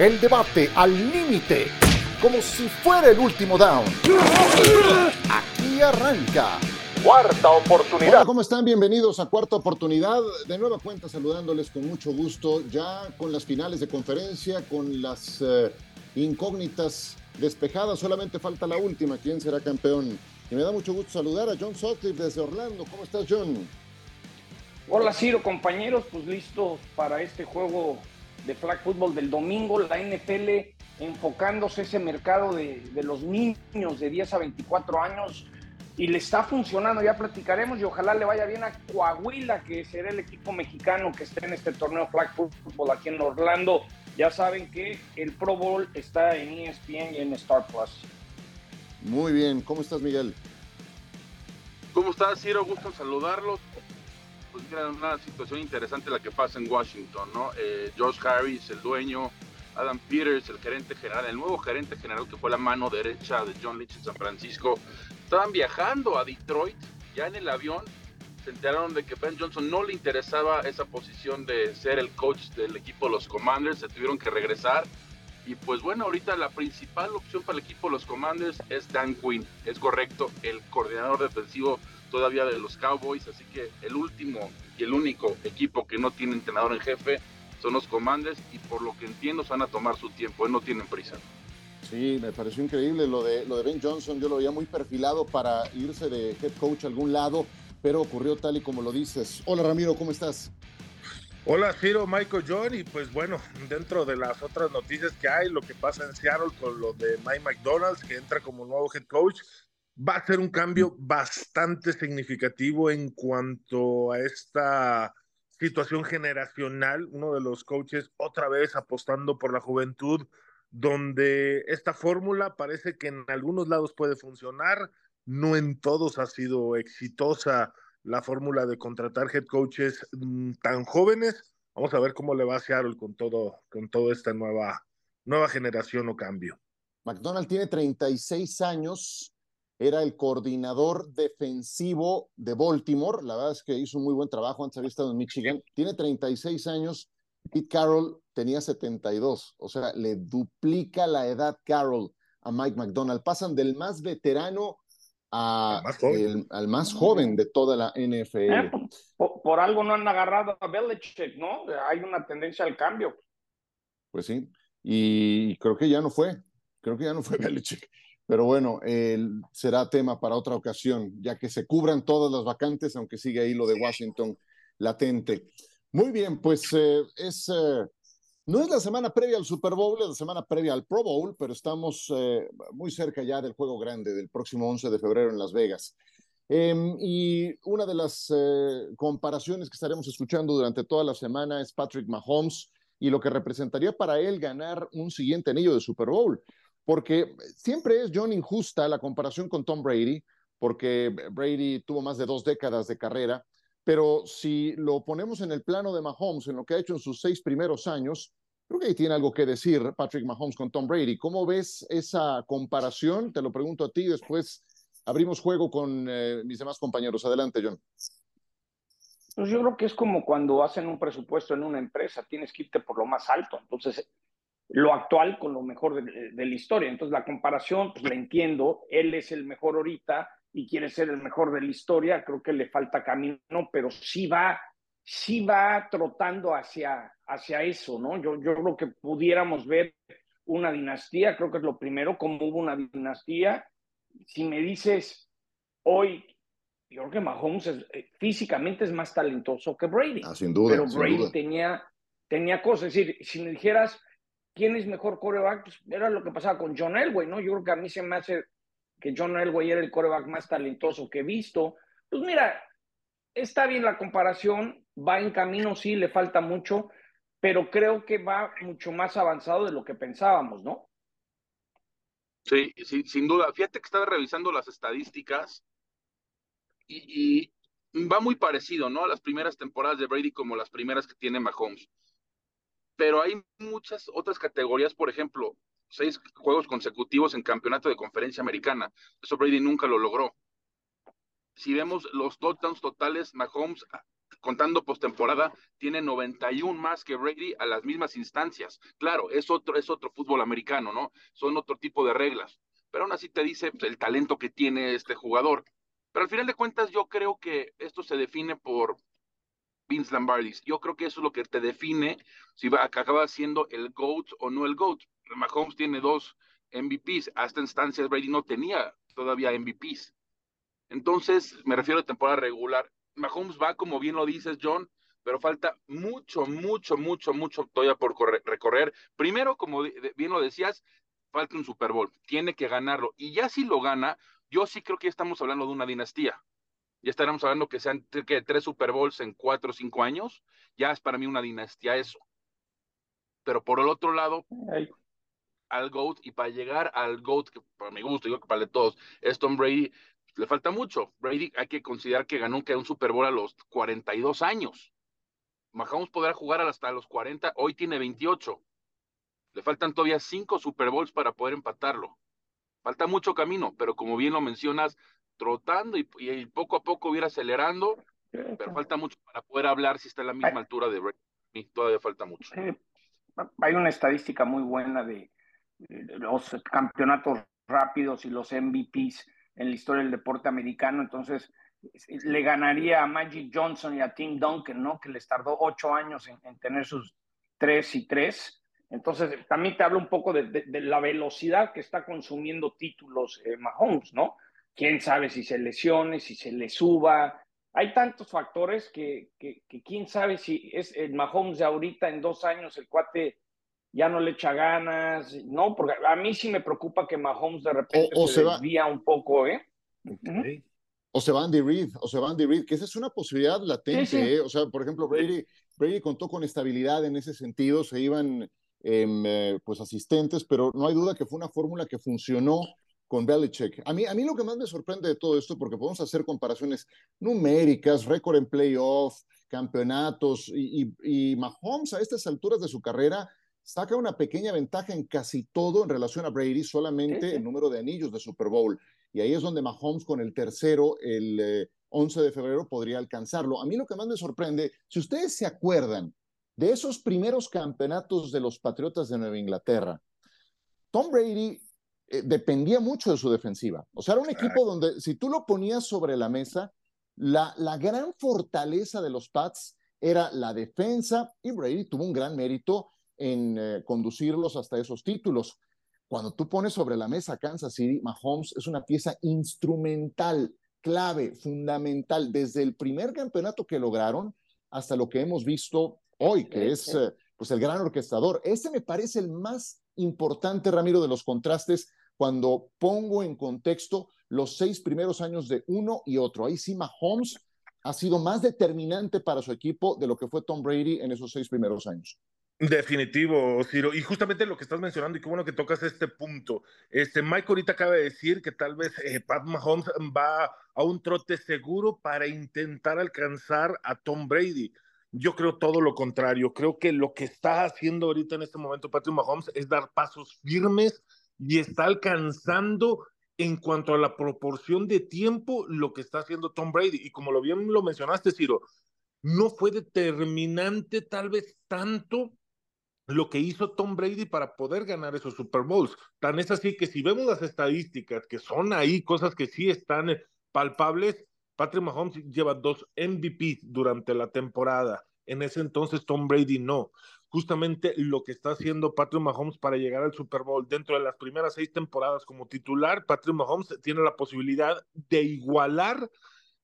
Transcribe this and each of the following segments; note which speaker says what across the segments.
Speaker 1: El debate al límite, como si fuera el último down. Aquí arranca. Cuarta oportunidad. Hola, ¿cómo están? Bienvenidos a Cuarta Oportunidad. De nueva cuenta saludándoles con mucho gusto, ya con las finales de conferencia, con las eh, incógnitas despejadas, solamente falta la última, quién será campeón. Y me da mucho gusto saludar a John Sutcliffe desde Orlando. ¿Cómo estás, John?
Speaker 2: Hola, Ciro, compañeros, pues listos para este juego de flag football del domingo, la NFL enfocándose ese mercado de, los niños de 10 a 24 años y le está funcionando, ya platicaremos y ojalá le vaya bien a Coahuila, que será el equipo mexicano que esté en este torneo flag football aquí en Orlando. Ya saben que el Pro Bowl está en ESPN y en Star Plus.
Speaker 1: Muy bien, ¿cómo estás Miguel?
Speaker 3: ¿Cómo estás, Ciro? Gusto en saludarlos pues una situación interesante la que pasa en Washington, ¿no? Eh, Josh Harris, el dueño, Adam Peters, el gerente general, el nuevo gerente general que fue la mano derecha de John Lynch en San Francisco, estaban viajando a Detroit, ya en el avión se enteraron de que Ben Johnson no le interesaba esa posición de ser el coach del equipo de los Commanders, se tuvieron que regresar. Y pues bueno, ahorita la principal opción para el equipo de los Commanders es Dan Quinn, es correcto, el coordinador defensivo todavía de los Cowboys, así que el último y el único equipo que no tiene entrenador en jefe son los Commanders y por lo que entiendo se van a tomar su tiempo, no tienen prisa.
Speaker 1: Sí, me pareció increíble lo de, lo de Ben Johnson, yo lo veía muy perfilado para irse de head coach a algún lado, pero ocurrió tal y como lo dices. Hola Ramiro, ¿cómo estás?
Speaker 4: Hola Ciro, Michael John y pues bueno, dentro de las otras noticias que hay, lo que pasa en Seattle con lo de Mike McDonald's que entra como nuevo head coach, va a ser un cambio bastante significativo en cuanto a esta situación generacional, uno de los coaches otra vez apostando por la juventud, donde esta fórmula parece que en algunos lados puede funcionar, no en todos ha sido exitosa la fórmula de contratar head coaches mm, tan jóvenes. Vamos a ver cómo le va a Seattle con todo, con toda esta nueva, nueva generación o cambio.
Speaker 1: McDonald tiene 36 años, era el coordinador defensivo de Baltimore. La verdad es que hizo un muy buen trabajo, antes había estado en Michigan. Tiene 36 años. Pete Carroll tenía 72. O sea, le duplica la edad Carroll a Mike McDonald. Pasan del más veterano a al más joven de toda la NFL. Eh,
Speaker 2: por, algo no han agarrado a Belichick, ¿no? Hay una tendencia al cambio.
Speaker 1: Pues sí, y creo que ya no fue, creo que ya no fue Belichick. Pero bueno, será tema para otra ocasión, ya que se cubran todas las vacantes, aunque sigue ahí lo de Washington latente. Muy bien, pues eh, es, eh, no es la semana previa al Super Bowl, es la semana previa al Pro Bowl, pero estamos eh, muy cerca ya del juego grande del próximo 11 de febrero en Las Vegas. Em, y una de las comparaciones que estaremos escuchando durante toda la semana es Patrick Mahomes y lo que representaría para él ganar un siguiente anillo de Super Bowl porque siempre es John injusta la comparación con Tom Brady, porque Brady tuvo más de dos décadas de carrera, pero si lo ponemos en el plano de Mahomes, en lo que ha hecho en sus seis primeros años, creo que ahí tiene algo que decir Patrick Mahomes con Tom Brady. ¿Cómo ves esa comparación? Te lo pregunto a ti, después abrimos juego con eh, mis demás compañeros. Adelante, John.
Speaker 2: Pues yo creo que es como cuando hacen un presupuesto en una empresa, tienes que irte por lo más alto. Entonces, lo actual con lo mejor de, la historia. Entonces la comparación, pues la entiendo, él es el mejor ahorita y quiere ser el mejor de la historia, creo que le falta camino, pero sí va, sí va trotando hacia, hacia eso, ¿no? Yo, yo creo que pudiéramos ver una dinastía, creo que es lo primero, como hubo una dinastía. Si me dices hoy, yo creo que Mahomes eh, físicamente es más talentoso que Brady.
Speaker 1: Ah, sin duda.
Speaker 2: Pero Brady tenía tenía cosas, es decir, si me dijeras, ¿quién es mejor coreback? Pues era lo que pasaba con John Elway, ¿no? Yo creo que a mí se me hace que John Elway era el coreback más talentoso que he visto. Pues mira, está bien la comparación, va en camino, sí, le falta mucho, pero creo que va mucho más avanzado de lo que pensábamos, ¿no?
Speaker 3: Sí, sí sin duda. Fíjate que estaba revisando las estadísticas y, y va muy parecido, ¿no? A las primeras temporadas de Brady como las primeras que tiene Mahomes pero hay muchas otras categorías, por ejemplo, seis juegos consecutivos en campeonato de conferencia americana. Eso Brady nunca lo logró. Si vemos los touchdowns totales, Mahomes contando postemporada, tiene 91 más que Brady a las mismas instancias. Claro, es otro, es otro fútbol americano, ¿no? Son otro tipo de reglas. Pero aún así te dice pues, el talento que tiene este jugador. Pero al final de cuentas, yo creo que esto se define por Vince Lombardi. Yo creo que eso es lo que te define si acaba siendo el GOAT o no el GOAT. Mahomes tiene dos MVPs. Hasta instancias Brady no tenía todavía MVPs. Entonces, me refiero a temporada regular. Mahomes va, como bien lo dices, John, pero falta mucho, mucho, mucho, mucho todavía por recorrer. Primero, como bien lo decías, falta un Super Bowl. Tiene que ganarlo. Y ya si lo gana, yo sí creo que estamos hablando de una dinastía. Ya estaremos hablando que sean que tres Super Bowls en cuatro o cinco años. Ya es para mí una dinastía eso. Pero por el otro lado, al GOAT, y para llegar al GOAT, que para mi gusto, digo que para todos, es Tom Brady, le falta mucho. Brady hay que considerar que ganó un Super Bowl a los 42 años. Mahomes podrá jugar hasta los 40, hoy tiene 28. Le faltan todavía cinco Super Bowls para poder empatarlo. Falta mucho camino, pero como bien lo mencionas, trotando y, poco a poco ir acelerando, pero falta mucho para poder hablar si está a la misma altura de Brady. Todavía falta mucho.
Speaker 2: hay una estadística muy buena de, los campeonatos rápidos y los MVPs en la historia del deporte americano, entonces le ganaría a Magic Johnson y a Tim Duncan, ¿no? Que les tardó ocho años en, tener sus tres y tres. Entonces, también te hablo un poco de, la velocidad que está consumiendo títulos eh, Mahomes, ¿no? Quién sabe si se lesione, si se le suba. Hay tantos factores que, que, que quién sabe si es el Mahomes de ahorita en dos años, el cuate ya no le echa ganas, no, porque a mí sí me preocupa que Mahomes de repente se, desvía un poco, ¿eh?
Speaker 1: O se va Andy Reid, o se va Andy Reid, que esa es una posibilidad latente, ¿eh? O sea, por ejemplo, Brady, Brady contó con estabilidad en ese sentido, se iban em, eh, pues asistentes, pero no hay duda que fue una fórmula que funcionó con Belichick. A mí, a mí lo que más me sorprende de todo esto, porque podemos hacer comparaciones numéricas, récord en playoff, campeonatos, y, y Mahomes a estas alturas de su carrera saca una pequeña ventaja en casi todo en relación a Brady, solamente el número de anillos de Super Bowl. Y ahí es donde Mahomes con el tercero, el 11 eh, de febrero, podría alcanzarlo. A mí lo que más me sorprende, si ustedes se acuerdan de esos primeros campeonatos de los Patriotas de Nueva Inglaterra, Tom Brady eh, dependía mucho de su defensiva. O sea, era un equipo donde si tú lo ponías sobre la mesa, la, la gran fortaleza de los Pats era la defensa y Brady tuvo un gran mérito en eh, conducirlos hasta esos títulos. Cuando tú pones sobre la mesa Kansas City, Mahomes es una pieza instrumental, clave, fundamental, desde el primer campeonato que lograron hasta lo que hemos visto hoy, que es eh, pues el gran orquestador. Ese me parece el más importante, Ramiro, de los contrastes cuando pongo en contexto los seis primeros años de uno y otro. Ahí sí, Mahomes ha sido más determinante para su equipo de lo que fue Tom Brady en esos seis primeros años.
Speaker 4: Definitivo, Ciro. Y justamente lo que estás mencionando, y qué bueno que tocas este punto. Este, Mike ahorita acaba de decir que tal vez eh, Pat Mahomes va a un trote seguro para intentar alcanzar a Tom Brady. Yo creo todo lo contrario. Creo que lo que está haciendo ahorita en este momento Patrick Mahomes es dar pasos firmes y está alcanzando en cuanto a la proporción de tiempo lo que está haciendo Tom Brady. Y como lo bien lo mencionaste, Ciro, no fue determinante tal vez tanto lo que hizo Tom Brady para poder ganar esos Super Bowls. Tan es así que si vemos las estadísticas, que son ahí cosas que sí están eh, palpables, Patrick Mahomes lleva dos MVP durante la temporada. En ese entonces Tom Brady no. Justamente lo que está haciendo Patrick Mahomes para llegar al Super Bowl dentro de las primeras seis temporadas como titular, Patrick Mahomes tiene la posibilidad de igualar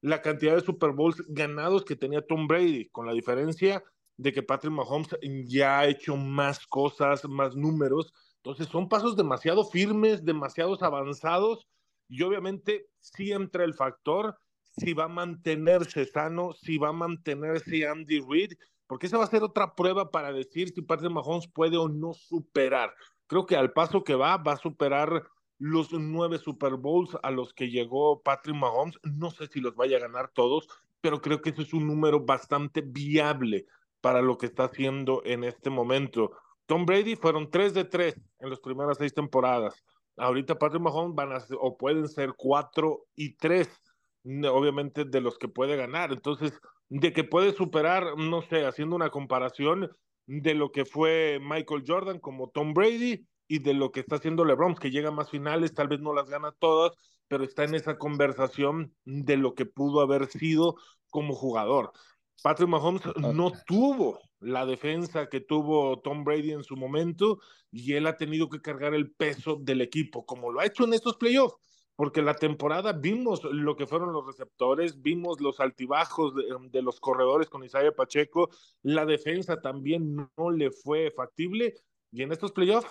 Speaker 4: la cantidad de Super Bowls ganados que tenía Tom Brady, con la diferencia de que Patrick Mahomes ya ha hecho más cosas, más números. Entonces son pasos demasiado firmes, demasiados avanzados y obviamente sí entra el factor si va a mantenerse sano, si va a mantenerse Andy Reid, porque esa va a ser otra prueba para decir si Patrick Mahomes puede o no superar. Creo que al paso que va, va a superar los nueve Super Bowls a los que llegó Patrick Mahomes. No sé si los vaya a ganar todos, pero creo que ese es un número bastante viable para lo que está haciendo en este momento. Tom Brady fueron 3 de 3 en las primeras seis temporadas. Ahorita Patrick Mahomes van a o pueden ser 4 y 3, obviamente de los que puede ganar. Entonces, de que puede superar, no sé, haciendo una comparación de lo que fue Michael Jordan como Tom Brady y de lo que está haciendo LeBron, que llega a más finales, tal vez no las gana todas, pero está en esa conversación de lo que pudo haber sido como jugador. Patrick Mahomes no tuvo la defensa que tuvo Tom Brady en su momento y él ha tenido que cargar el peso del equipo, como lo ha hecho en estos playoffs, porque la temporada vimos lo que fueron los receptores, vimos los altibajos de, los corredores con Isaiah Pacheco, la defensa también no le fue factible y en estos playoffs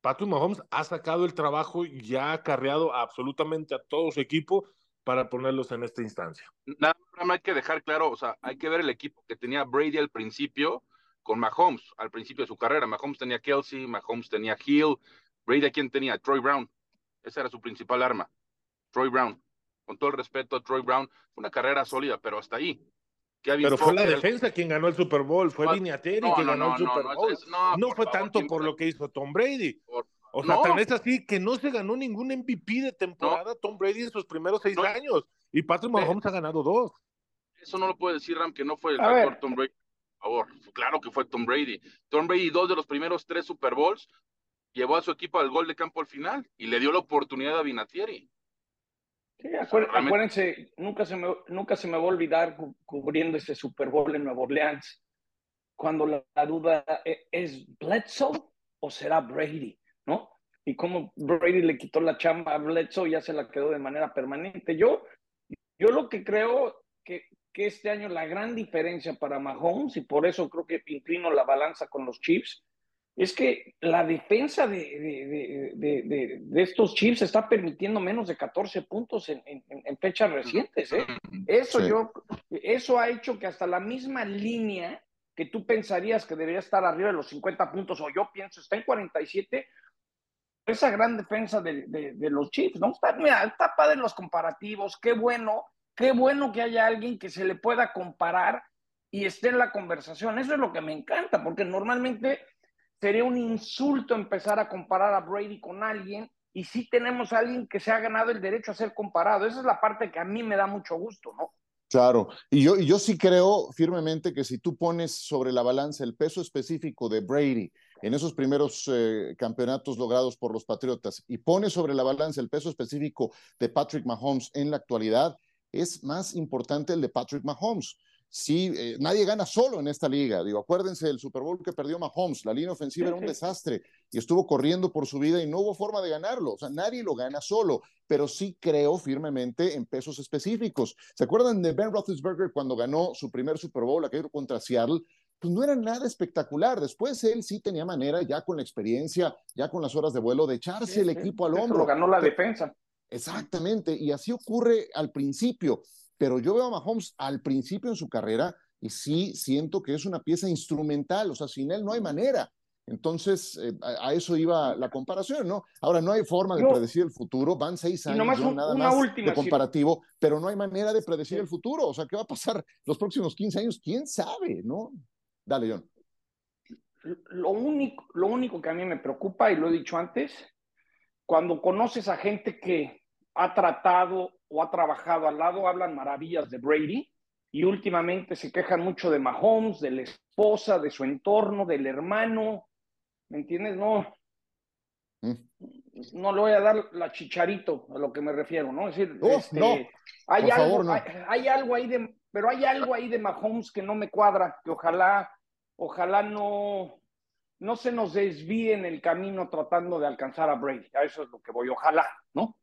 Speaker 4: Patrick Mahomes ha sacado el trabajo y ha acarreado absolutamente a todo su equipo para ponerlos en esta instancia.
Speaker 3: Nada más hay que dejar claro, o sea, hay que ver el equipo que tenía Brady al principio con Mahomes, al principio de su carrera. Mahomes tenía Kelsey, Mahomes tenía Hill, Brady a quién tenía, Troy Brown. Esa era su principal arma, Troy Brown. Con todo el respeto a Troy Brown, fue una carrera sólida, pero hasta ahí.
Speaker 4: pero fue la defensa quien ganó el Super Bowl, fue Viniateri quien ganó el Super Bowl. No, fue tanto por lo que hizo Tom Brady. O sea, tan es así que no se ganó ningún MVP de temporada Tom Brady en sus primeros seis años. Y Patrick Mahomes ha ganado dos.
Speaker 3: Eso no lo puede decir Ram, que no fue el factor Tom Brady. Por favor, claro que fue Tom Brady. Tom Brady, dos de los primeros tres Super Bowls, llevó a su equipo al gol de campo al final y le dio la oportunidad a Vinatieri.
Speaker 2: Acuérdense, nunca se, me, nunca se me va a olvidar cubriendo ese Super Bowl en Nueva Orleans, cuando la duda e, es Bledsoe o será Brady. ¿no? Y como Brady le quitó la chamba a Bledsoe, ya se la quedó de manera permanente. Yo, yo lo que creo que, que este año la gran diferencia para Mahomes, y por eso creo que inclino la balanza con los Chiefs, es que la defensa de, de, de, de, estos Chiefs está permitiendo menos de 14 puntos en, en, fechas recientes. ¿eh? Eso, yo, eso ha hecho que hasta la misma línea que tú pensarías que debería estar arriba de los 50 puntos, o yo pienso está en 47, esa gran defensa de, de, los Chiefs, ¿no? Está, mira, está padre los comparativos, qué bueno, qué bueno que haya alguien que se le pueda comparar y esté en la conversación. Eso es lo que me encanta, porque normalmente sería un insulto empezar a comparar a Brady con alguien y sí tenemos a alguien que se ha ganado el derecho a ser comparado. Esa es la parte que a mí me da mucho gusto, ¿no?
Speaker 1: Claro, y yo, yo sí creo firmemente que si tú pones sobre la balanza el peso específico de Brady en esos primeros eh, campeonatos logrados por los Patriotas y pones sobre la balanza el peso específico de Patrick Mahomes en la actualidad, es más importante el de Patrick Mahomes sí, eh, nadie gana solo en esta liga. Digo, acuérdense del Super Bowl que perdió Mahomes, la línea ofensiva era un desastre y estuvo corriendo por su vida y no hubo forma de ganarlo. O sea, nadie lo gana solo, pero sí creo firmemente en pesos específicos. ¿Se acuerdan de Ben Roethlisberger cuando ganó su primer Super Bowl, aquello contra Seattle? Pues no era nada espectacular. Después él sí tenía manera, ya con la experiencia, ya con las horas de vuelo, de echarse el equipo al hombro.
Speaker 2: Lo ganó la defensa.
Speaker 1: Exactamente, y así ocurre al principio pero yo veo a Mahomes al principio en su carrera y sí siento que es una pieza instrumental, o sea, sin él no hay manera. Entonces, eh, a, eso iba la comparación, ¿no? Ahora, no hay forma de predecir el futuro, van seis años, nada más de comparativo, pero no hay manera de predecir el futuro, o sea, ¿qué va a pasar los próximos 15 años? ¿Quién sabe, no? Dale, John.
Speaker 2: Lo único, lo único que a mí me preocupa, y lo he dicho antes, cuando conoces a gente que ha tratado o ha trabajado al lado, hablan maravillas de Brady y últimamente se quejan mucho de Mahomes, de la esposa, de su entorno, del hermano. ¿Me entiendes? No. Mm. No le voy a dar la chicharito a lo que me refiero, ¿no? Es decir, este, no, hay, algo, hay, algo ahí de, pero hay algo ahí de Mahomes que no me cuadra, que ojalá, ojalá no, no se nos desvíe en el camino tratando de alcanzar a Brady. A eso es lo que voy, ojalá, ¿no?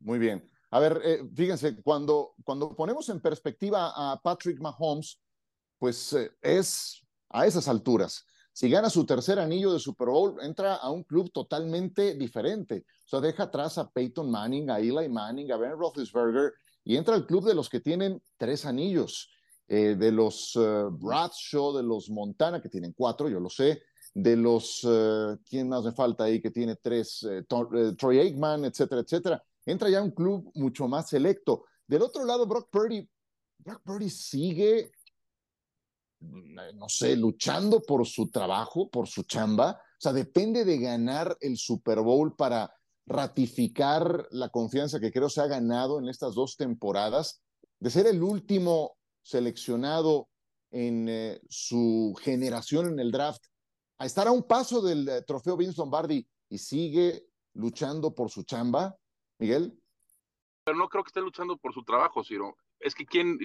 Speaker 1: Muy bien. A ver, eh, fíjense, cuando, cuando ponemos en perspectiva a Patrick Mahomes, pues eh, es a esas alturas. Si gana su tercer anillo de Super Bowl, entra a un club totalmente diferente. O sea, deja atrás a Peyton Manning, a Eli Manning, a Ben Roethlisberger y entra al club de los que tienen tres anillos, eh, de los Bradshaw, de los Montana, que tienen cuatro, yo lo sé, de los, ¿quién más me falta ahí que tiene tres? Troy Aikman, etcétera, etcétera entra ya un club mucho más selecto. Del otro lado, Brock Purdy, Brock Purdy sigue, no sé, luchando por su trabajo, por su chamba. O sea, depende de ganar el Super Bowl para ratificar la confianza que creo se ha ganado en estas dos temporadas, de ser el último seleccionado en eh, su generación en el draft, a estar a un paso del eh, trofeo Vince Lombardi y sigue luchando por su chamba, Miguel?
Speaker 3: Pero no creo que esté luchando por su trabajo, Ciro. Es que quien,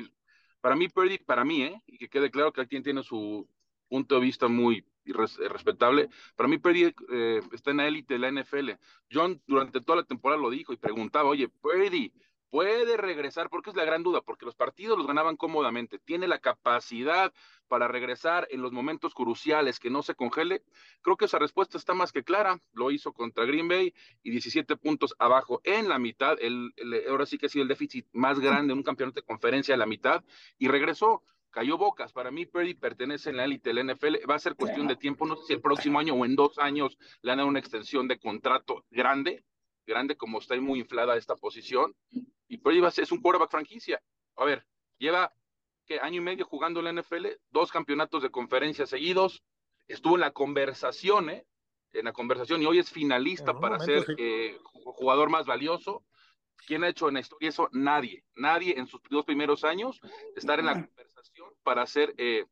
Speaker 3: para mí, Purdy, para mí, ¿eh? y que quede claro que quien tiene su punto de vista muy respetable, para mí Purdy eh, está en la élite de la NFL. John durante toda la temporada lo dijo y preguntaba, oye, Purdy, puede regresar, porque es la gran duda, porque los partidos los ganaban cómodamente, tiene la capacidad para regresar en los momentos cruciales, que no se congele. Creo que esa respuesta está más que clara, lo hizo contra Green Bay y 17 puntos abajo en la mitad, el, ahora sí que ha sido el déficit más grande en un campeonato de conferencia a la mitad y regresó. Cayó bocas. Para mí, Purdy pertenece en la élite del NFL. Va a ser cuestión de tiempo. No sé si el próximo año o en dos años le han dado una extensión de contrato grande, grande como está muy inflada esta posición y Purdy es un quarterback franquicia. A ver, lleva ¿qué, año y medio jugando en la NFL, dos campeonatos de conferencia seguidos, estuvo en la conversación, ¿eh? En la conversación y hoy es finalista para ser eh, jugador más valioso. ¿Quién ha hecho en la historia eso? Nadie. Nadie en sus dos primeros años estar en la conversación para ser eh,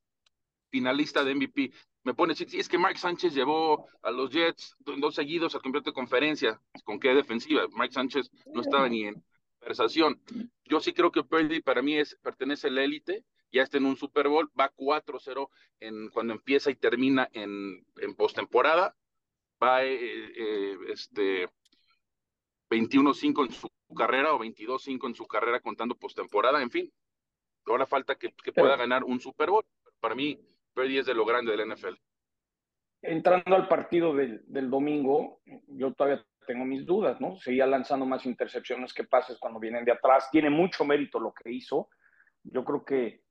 Speaker 3: finalista de MVP. Me pone, sí, es que Mark Sánchez llevó a los Jets dos seguidos al campeonato de conferencia. ¿Con qué defensiva? Mark Sánchez no estaba ni en conversación. Yo sí creo que Purdy para mí es, pertenece a la élite, ya está en un Super Bowl, va 4-0 en, cuando empieza y termina en, en postemporada, va eh, eh, este, 21-5 en su carrera o 22-5 en su carrera contando postemporada, en fin. Ahora falta que, que pueda ganar un Super Bowl. Para mí, Purdy es de lo grande del NFL.
Speaker 2: Entrando al partido del, del domingo, yo todavía tengo mis dudas, ¿no? Seguía lanzando más intercepciones que pases cuando vienen de atrás. Tiene mucho mérito lo que hizo. Yo creo que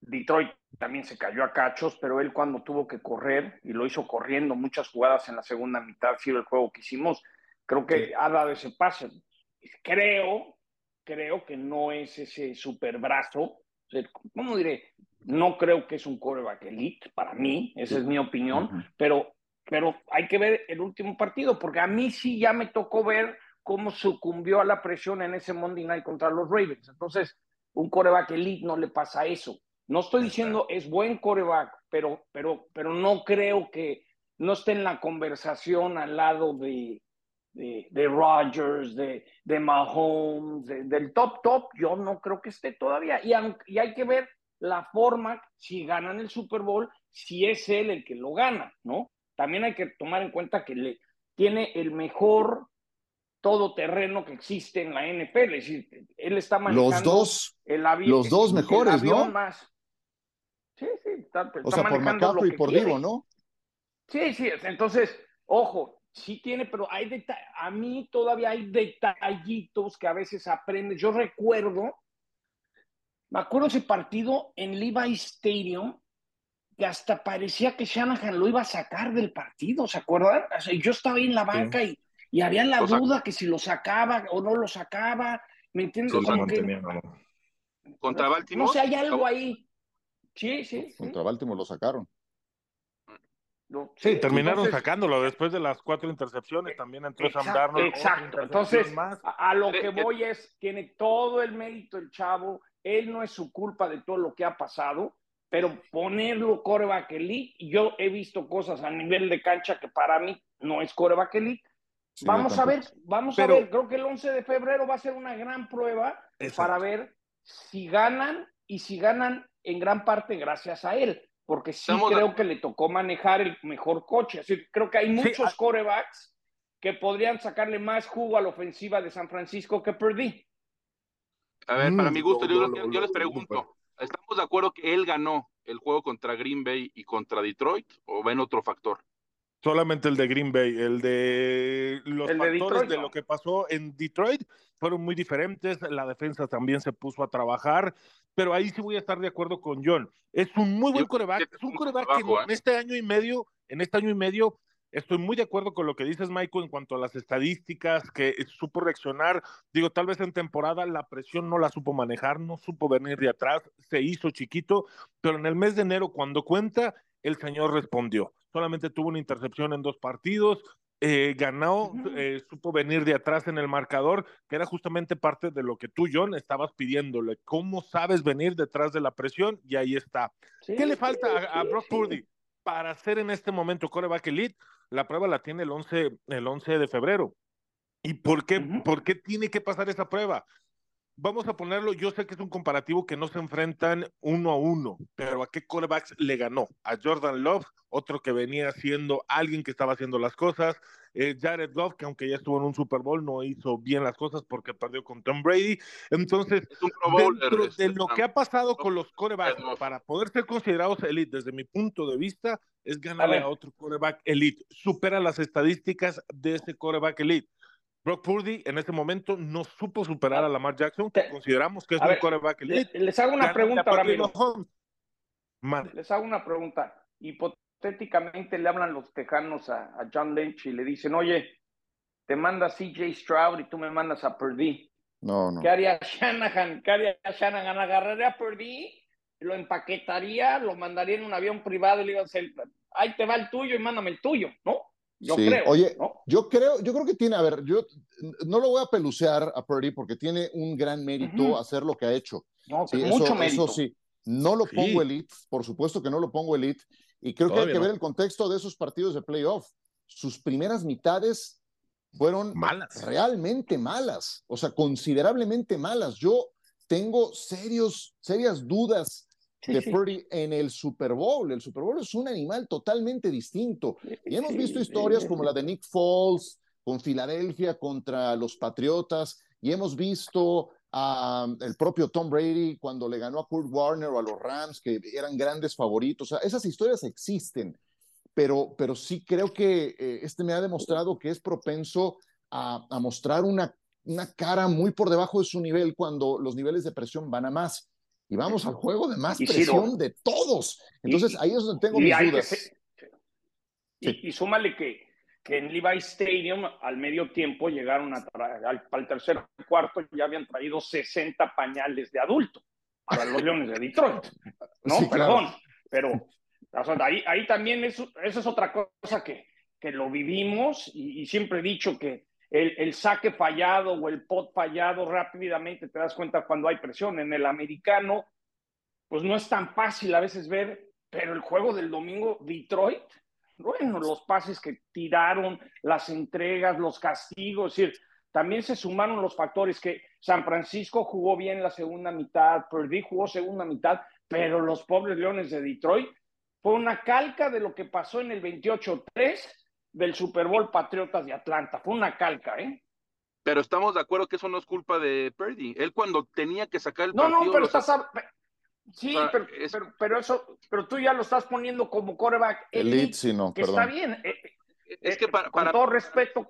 Speaker 2: Detroit también se cayó a cachos, pero él cuando tuvo que correr, y lo hizo corriendo muchas jugadas en la segunda mitad, sí, el juego que hicimos, creo que ha dado ese pase. Creo, creo que no es ese super brazo. ¿Cómo diré? No creo que es un coreback elite para mí, esa es mi opinión, pero pero hay que ver el último partido, porque a mí sí ya me tocó ver cómo sucumbió a la presión en ese Monday Night contra los Ravens. Entonces, un coreback elite no le pasa eso. No estoy diciendo es buen coreback, pero, pero, pero no creo que no esté en la conversación al lado de, de, de Rodgers, de, de Mahomes, del top top. Yo no creo que esté todavía. Y, y hay que ver la forma, si ganan el Super Bowl, si es él el que lo gana, ¿no? también hay que tomar en cuenta que le, tiene el mejor todoterreno que existe en la NFL. Es decir, él está manejando
Speaker 1: los dos, el avión, los dos mejores, ¿no? Más.
Speaker 2: Sí, sí, está,
Speaker 1: o sea, por McCaffrey y por Divo, ¿no?
Speaker 2: Sí, sí, entonces, ojo, sí tiene, pero hay a mí todavía hay detallitos que a veces aprendes. Yo recuerdo, me acuerdo ese partido en Levi Stadium, que hasta parecía que Shanahan lo iba a sacar del partido, ¿se acuerdan? yo estaba ahí en la banca y, y, había la duda que si lo sacaba o no lo sacaba, ¿me entiendes?
Speaker 3: Contra Baltimore.
Speaker 2: No sé, hay algo ahí. Sí, sí.
Speaker 1: Contra Baltimore lo sacaron.
Speaker 4: Sí, terminaron sacándolo después de las cuatro intercepciones. También entró Sam Darnold.
Speaker 2: Exacto. Entonces, a, lo que voy es: tiene todo el mérito el chavo. Él no es su culpa de todo lo que ha pasado pero ponerlo coreback elite, yo he visto cosas a nivel de cancha que para mí no es coreback elite. vamos a ver, vamos a ver, creo que el 11 de febrero va a ser una gran prueba para ver si ganan y si ganan en gran parte gracias a él, porque sí creo que le tocó manejar el mejor coche, así creo que hay muchos corebacks que podrían sacarle más jugo a la ofensiva de San Francisco que Perdí.
Speaker 3: A ver, para mm, mi gusto, yo, yo les pregunto, ¿Estamos de acuerdo que él ganó el juego contra Green Bay y contra Detroit o ven otro factor?
Speaker 4: Solamente el de Green Bay, el de los factores de, lo que pasó en Detroit fueron muy diferentes, la defensa también se puso a trabajar, pero ahí sí voy a estar de acuerdo con John. Es un muy buen coreback, es un coreback que en ¿eh? este año y medio, en este año y medio Estoy muy de acuerdo con lo que dices, Michael, en cuanto a las estadísticas, que supo reaccionar. Digo, tal vez en temporada la presión no la supo manejar, no supo venir de atrás, se hizo chiquito, pero en el mes de enero, cuando cuenta, el señor respondió. Solamente tuvo una intercepción en dos partidos, eh, ganó, eh, supo venir de atrás en el marcador, que era justamente parte de lo que tú, John, estabas pidiéndole. ¿Cómo sabes venir detrás de la presión? Y ahí está. ¿Qué le falta a, Brock Purdy para hacer en este momento coreback elite? La prueba la tiene el 11, el 11 de febrero. ¿Y por qué, por qué tiene que pasar esa prueba? Vamos a ponerlo, yo sé que es un comparativo que no se enfrentan uno a uno, pero ¿a qué corebacks le ganó? A Jordan Love, otro que venía siendo alguien que estaba haciendo las cosas, eh, Jared Goff, que aunque ya estuvo en un Super Bowl, no hizo bien las cosas porque perdió con Tom Brady. Entonces, dentro de lo que ha pasado con los corebacks, para poder ser considerados elite, desde mi punto de vista, es ganarle a, otro coreback elite. Supera las estadísticas de ese coreback elite. Brock Purdy en este momento no supo superar a Lamar Jackson, que consideramos que es un coreback elite.
Speaker 2: Les hago una pregunta ahora mismo. Les hago una pregunta. Hipotéticamente le hablan los tejanos a, John Lynch y le dicen, oye, te manda CJ Stroud y tú me mandas a Purdy.
Speaker 1: No, no.
Speaker 2: ¿Qué haría Shanahan? ¿Qué haría Shanahan? Agarraría a Purdy, lo empaquetaría, lo mandaría en un avión privado y le iba a decir, ahí te va el tuyo y mándame el tuyo, ¿no? Yo creo.
Speaker 1: Oye, yo creo, yo creo que tiene, a ver, yo no lo voy a pelucear a Purdy porque tiene un gran mérito hacer lo que ha hecho.
Speaker 2: No, sí, mucho mérito.
Speaker 1: Eso sí, no lo pongo elite, por supuesto que no lo pongo elite, y creo que hay que ver el contexto de esos partidos de playoff. Sus primeras mitades fueron
Speaker 4: malas.
Speaker 1: realmente malas, o sea, considerablemente malas. Yo tengo serios, serias dudas de Purdy en el Super Bowl. El Super Bowl es un animal totalmente distinto. Y hemos visto historias como la de Nick Foles con Filadelfia contra los Patriotas, y hemos visto a el propio Tom Brady cuando le ganó a Kurt Warner o a los Rams, que eran grandes favoritos. esas historias existen, pero, pero sí creo que eh, este me ha demostrado que es propenso a, a mostrar una, una cara muy por debajo de su nivel cuando los niveles de presión van a más y vamos al juego de más presión de todos. Entonces ahí es donde tengo mis dudas.
Speaker 2: y, súmale que, que en Levi Stadium al medio tiempo llegaron a al, al tercer cuarto ya habían traído 60 pañales de adulto para los Leones de Detroit. No, perdón, pero ahí, ahí también eso, eso es otra cosa que, que lo vivimos y siempre he dicho que el, saque fallado o el pot fallado rápidamente te das cuenta cuando hay presión. En el americano, pues no es tan fácil a veces ver, pero el juego del domingo, Detroit, bueno, los pases que tiraron, las entregas, los castigos, es decir, también se sumaron los factores que San Francisco jugó bien la segunda mitad, Purdue jugó segunda mitad, pero los pobres Leones de Detroit fue una calca de lo que pasó en el 28-3 del Super Bowl Patriotas de Atlanta. Fue una calca, ¿eh?
Speaker 3: Pero estamos de acuerdo que eso no es culpa de Purdy. Él cuando tenía que sacar el partido...
Speaker 2: No, no, pero estás... Sí, pero, pero, eso, pero tú ya lo estás poniendo como coreback
Speaker 1: elite, sí, no,
Speaker 2: que está bien. Eh,
Speaker 3: es que eh, para,
Speaker 2: con todo respeto,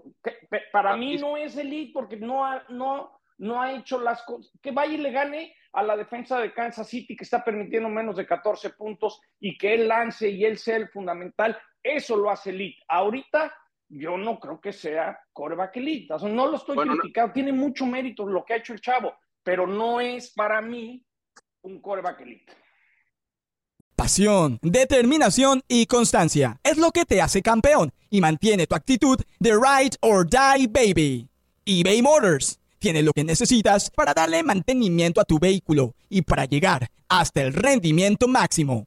Speaker 2: para mí no es elite porque no ha, no, no ha hecho las cosas. Que vaya y le gane a la defensa de Kansas City que está permitiendo menos de 14 puntos y que él lance y él sea el fundamental. Eso lo hace elite. Ahorita yo no creo que sea coreback elite. no lo estoy criticando. Tiene mucho mérito lo que ha hecho el chavo, pero no es para mí un coreback elite.
Speaker 5: Pasión, determinación y constancia es lo que te hace campeón y mantiene tu actitud de ride or die baby. eBay Motors tiene lo que necesitas para darle mantenimiento a tu vehículo y para llegar hasta el rendimiento máximo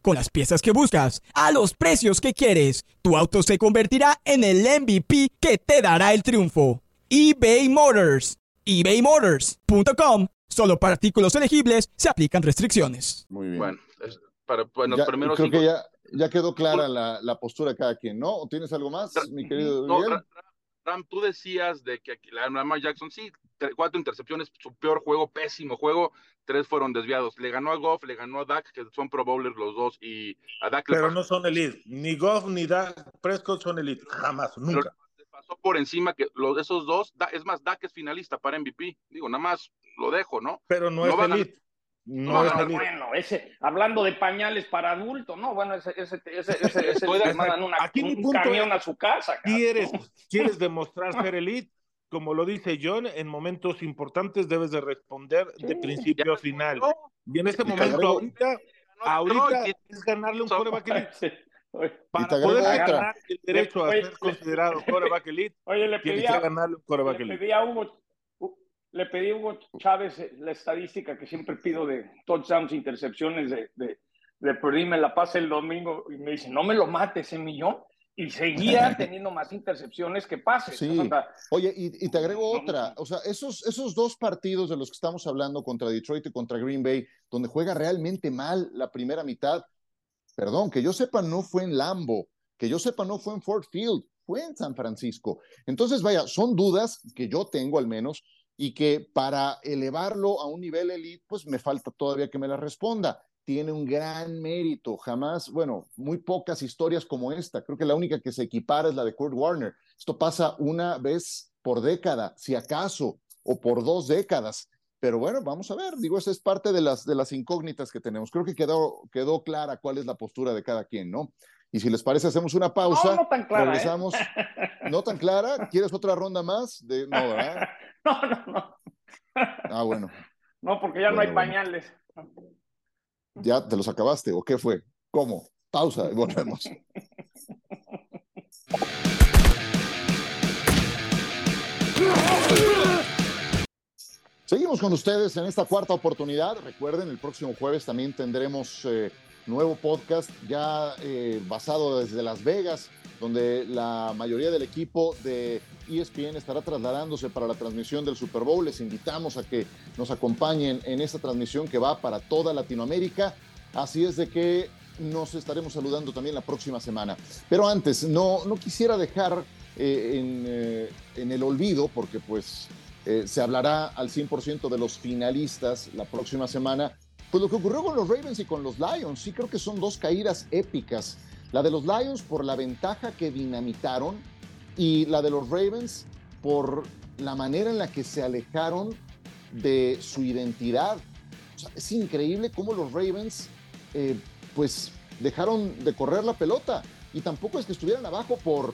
Speaker 5: con las piezas que buscas, a los precios que quieres. Tu auto se convertirá en el MVP que te dará el triunfo. eBay Motors. ebaymotors.com. Solo para artículos elegibles se aplican restricciones.
Speaker 1: Muy bien.
Speaker 3: Bueno, para, ya,
Speaker 1: creo que ya, ya, quedó clara la, la, postura de cada quien, ¿no? ¿O tienes algo más, mi querido no,
Speaker 3: Ram, tú decías de que la Lamar Jackson, sí, cuatro intercepciones, su peor juego, pésimo juego, tres fueron desviados. Le ganó a Goff, le ganó a Dak, que son pro bowlers los dos, y a Dak
Speaker 4: Pero no son elite, ni Goff ni Dak Prescott son elite, jamás, nunca.
Speaker 3: por encima que los esos dos, es más, Dak es finalista para MVP. Digo, nada más lo dejo, ¿no?
Speaker 4: Pero no, es elite.
Speaker 2: No, no, bueno, ese, hablando de pañales para adultos, no, bueno, ese, ese, ese, ese, ese mandan una, Aquí un camión a su casa.
Speaker 4: ¿Quieres, ¿Quieres demostrar ser elite? Como lo dice John, en momentos importantes debes de responder de principio a final. Y en este momento, ahorita, ahorita es ganarle un coreback elite. Para poder ganar el derecho a ser considerado coreback elite,
Speaker 2: Oye, le pedí
Speaker 4: a, ganarle un coreback elite.
Speaker 2: Le pedí a Hugo le pedí a Hugo Chávez eh, la estadística que siempre pido de touchdowns, intercepciones de, de, de Perdí, me la pasa el domingo y me dice, no me lo mates ese millón. Y seguía teniendo más intercepciones que pases.
Speaker 1: Sí. Oye, y, te agrego otra. O sea, esos, esos dos partidos de los que estamos hablando contra Detroit y contra Green Bay, donde juega realmente mal la primera mitad, perdón, que yo sepa, no fue en Lambo, que yo sepa, no fue en Ford Field, fue en San Francisco. Entonces, vaya, son dudas que yo tengo al menos y que para elevarlo a un nivel elite, pues me falta todavía que me la responda. Tiene un gran mérito, jamás, bueno, muy pocas historias como esta. Creo que la única que se equipara es la de Kurt Warner. Esto pasa una vez por década, si acaso, o por dos décadas. Pero bueno, vamos a ver, digo, esa es parte de las, de las incógnitas que tenemos. Creo que quedó, quedó clara cuál es la postura de cada quien, ¿no? Y si les parece, hacemos una pausa.
Speaker 2: No, no tan clara. ¿eh?
Speaker 1: Regresamos. ¿No tan clara? ¿Quieres otra ronda más? De... No, ¿verdad?
Speaker 2: No, no, no.
Speaker 1: Ah, bueno.
Speaker 2: No, porque ya no hay pañales.
Speaker 1: ¿Ya te los acabaste o qué fue? ¿Cómo? Pausa y volvemos. Seguimos con ustedes en esta cuarta oportunidad. Recuerden, el próximo jueves también tendremos eh, nuevo podcast ya eh, basado desde Las Vegas, donde la mayoría del equipo de ESPN estará trasladándose para la transmisión del Super Bowl. Les invitamos a que nos acompañen en esta transmisión que va para toda Latinoamérica. Así es de que nos estaremos saludando también la próxima semana. Pero antes, no, no quisiera dejar eh, en, eh, en, el olvido, porque pues se hablará al 100% de los finalistas la próxima semana, pues lo que ocurrió con los Ravens y con los Lions, sí creo que son dos caídas épicas. La de los Lions por la ventaja que dinamitaron y la de los Ravens por la manera en la que se alejaron de su identidad. es increíble cómo los Ravens eh, pues dejaron de correr la pelota y tampoco es que estuvieran abajo por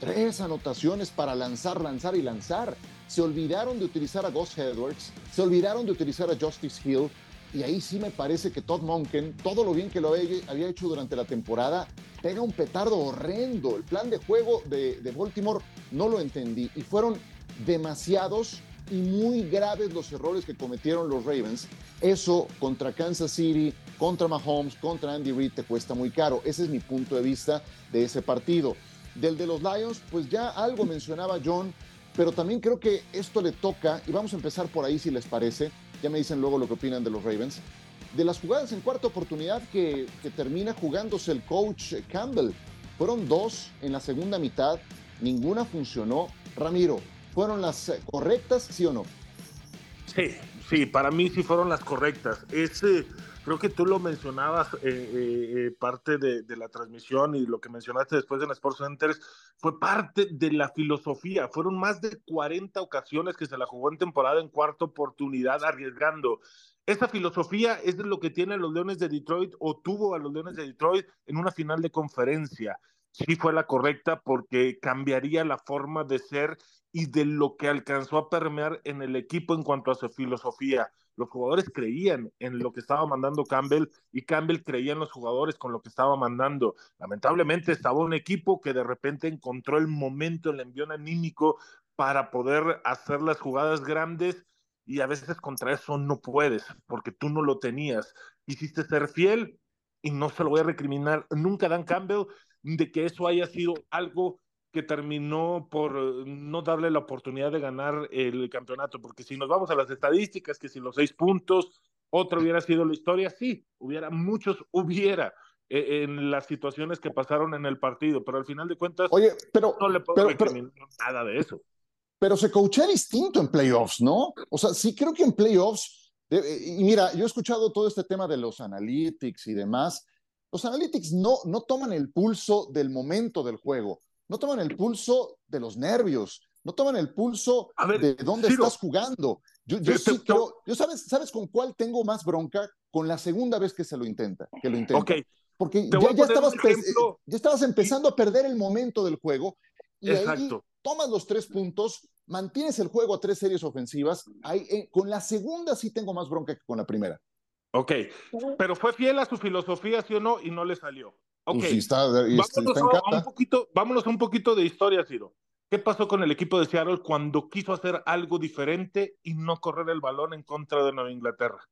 Speaker 1: tres anotaciones para lanzar, lanzar y lanzar. Se olvidaron de utilizar a Gus Edwards, se olvidaron de utilizar a Justice Hill, y ahí sí me parece que Todd Monken, todo lo bien que lo había hecho durante la temporada, pega un petardo horrendo. El plan de juego de, de Baltimore no lo entendí y fueron demasiados y muy graves los errores que cometieron los Ravens. Eso contra Kansas City, contra Mahomes, contra Andy Reid te cuesta muy caro. Ese es mi punto de vista de ese partido. Del de los Lions, pues ya algo mencionaba John, pero también creo que esto le toca, y vamos a empezar por ahí si les parece, ya me dicen luego lo que opinan de los Ravens, de las jugadas en cuarta oportunidad que, termina jugándose el coach Campbell. Fueron dos en la segunda mitad, ninguna funcionó. Ramiro, ¿fueron las correctas, sí o no?
Speaker 4: Sí, sí, para mí sí fueron las correctas. Ese creo que tú lo mencionabas, eh, eh, eh, parte de, de, la transmisión y lo que mencionaste después en Sports Centers, fue parte de la filosofía. Fueron más de 40 ocasiones que se la jugó en temporada en cuarta oportunidad arriesgando. Esa filosofía es lo que tiene los Leones de Detroit o tuvo a los Leones de Detroit en una final de conferencia. Sí fue la correcta porque cambiaría la forma de ser y de lo que alcanzó a permear en el equipo en cuanto a su filosofía los jugadores creían en lo que estaba mandando Campbell y Campbell creía en los jugadores con lo que estaba mandando. Lamentablemente estaba un equipo que de repente encontró el momento, el envión anímico para poder hacer las jugadas grandes y a veces contra eso no puedes porque tú no lo tenías. Quisiste ser fiel y no se lo voy a recriminar nunca Dan Campbell de que eso haya sido algo que terminó por eh, no darle la oportunidad de ganar el campeonato, porque si nos vamos a las estadísticas, que si los seis puntos, otra hubiera sido la historia, sí, hubiera muchos, hubiera eh, en las situaciones que pasaron en el partido, pero al final de cuentas,
Speaker 1: Oye, pero,
Speaker 4: no le puedo pero, nada de eso.
Speaker 1: Pero se coachea distinto en playoffs, ¿no? O sea, sí creo que en playoffs, y mira, yo he escuchado todo este tema de los analytics y demás, los analytics no, no toman el pulso del momento del juego no toman el pulso de los nervios, no toman el pulso de dónde estás jugando. Yo, yo sí creo, yo sabes, ¿sabes con cuál tengo más bronca? Con la segunda vez que se lo intenta, que lo intenta. Porque ya, ya, estabas, ya, estabas, empezando a perder el momento del juego y ahí tomas los tres puntos, mantienes el juego a tres series ofensivas. Ahí, eh, con la segunda sí tengo más bronca que con la primera.
Speaker 4: Ok, pero fue fiel a su filosofía, sí o no, y no le salió. Ok,
Speaker 1: pues está,
Speaker 4: vámonos, a, un poquito, vámonos a un poquito de historia, Ciro. ¿Qué pasó con el equipo de Seattle cuando quiso hacer algo diferente y no correr el balón en contra de Nueva Inglaterra?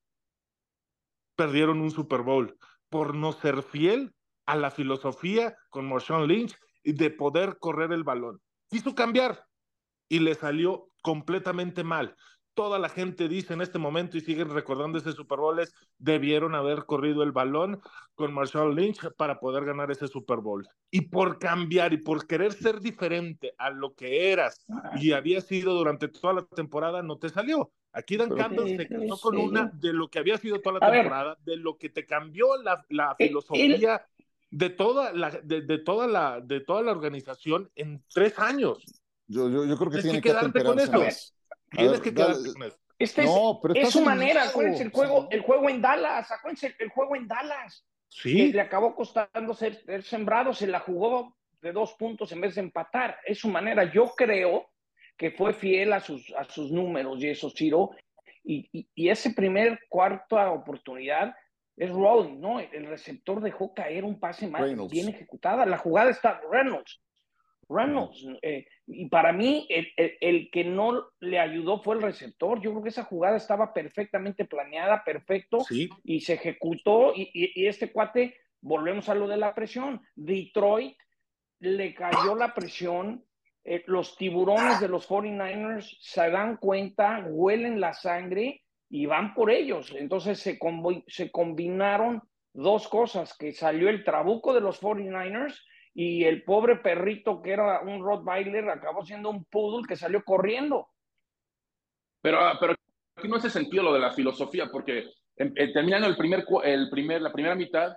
Speaker 4: Perdieron un Super Bowl por no ser fiel a la filosofía con Marshawn Lynch y de poder correr el balón. Quiso cambiar y le salió completamente mal toda la gente dice en este momento y siguen recordando ese Super Bowl es debieron haber corrido el balón con Marshall Lynch para poder ganar ese Super Bowl. Y por cambiar y por querer ser diferente a lo que eras y había sido durante toda la temporada, no te salió. Aquí Dan Campbell se casó con una de lo que había sido toda la temporada, de lo que te cambió la, la eh, filosofía de toda la de, de, toda la de toda la organización en tres años.
Speaker 1: Yo, yo, yo creo que tiene que, quedarte con eso.
Speaker 2: Tienes que quedarte con eso. Este es, su manera, acuérdense el juego, el juego en Dallas, acuérdense el juego en Dallas.
Speaker 4: Sí.
Speaker 2: Le acabó costando ser, sembrado, se la jugó de dos puntos en vez de empatar. Es su manera. Yo creo que fue fiel a sus, a sus números y eso, Ciro. Y, y, ese primer cuarta oportunidad es Rowling, ¿no? El receptor dejó caer un pase más bien ejecutada. La jugada está Reynolds. Reynolds. Eh, y para mí, el, que no le ayudó fue el receptor. Yo creo que esa jugada estaba perfectamente planeada, perfecto, y se ejecutó. Y, este cuate, volvemos a lo de la presión. Detroit le cayó la presión. Eh, los tiburones de los 49ers se dan cuenta, huelen la sangre y van por ellos. Entonces se, se combinaron dos cosas, que salió el trabuco de los 49ers y el pobre perrito que era un Rottweiler acabó siendo un poodle que salió corriendo.
Speaker 6: Pero, ah, pero aquí no hace sentido lo de la filosofía, porque eh, terminando el primer, el primer, la primera mitad,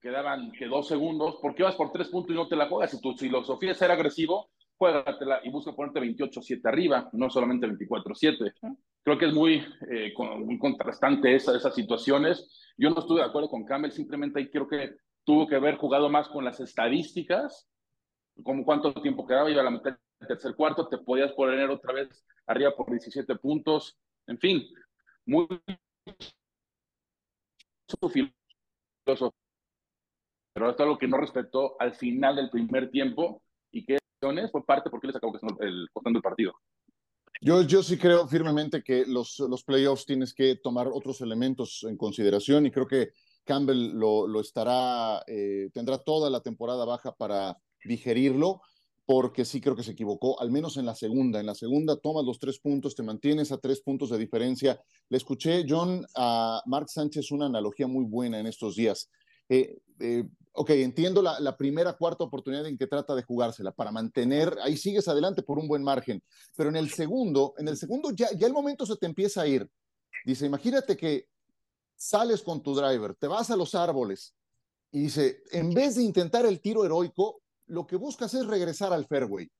Speaker 6: quedaban que dos segundos, ¿por qué vas por tres puntos y no te la juegas? Si tu filosofía es ser agresivo, juégatela y busca ponerte 28-7 arriba, no solamente 24-7. Creo que es muy, eh, muy contrastante esa, esas situaciones. Yo no estuve de acuerdo con Campbell, simplemente ahí quiero que tuvo que haber jugado más con las estadísticas, como cuánto tiempo quedaba, iba a la mitad del tercer cuarto, te podías poner otra vez arriba por 17 puntos, en fin, muy pero esto es lo que no respetó al final del primer tiempo y que fue parte porque les acabó el, el partido.
Speaker 1: Yo, yo sí creo firmemente que los, los playoffs tienes que tomar otros elementos en consideración y creo que Campbell lo, estará, eh, tendrá toda la temporada baja para digerirlo, porque sí creo que se equivocó, al menos en la segunda. En la segunda tomas los tres puntos, te mantienes a tres puntos de diferencia. Le escuché, John, a Mark Sánchez una analogía muy buena en estos días. Eh, eh, ok, entiendo la, primera, cuarta oportunidad en que trata de jugársela para mantener, ahí sigues adelante por un buen margen, pero en el segundo, en el segundo ya, ya el momento se te empieza a ir. Dice, imagínate que sales con tu driver, te vas a los árboles y dice, en vez de intentar el tiro heroico, lo que buscas es regresar al fairway.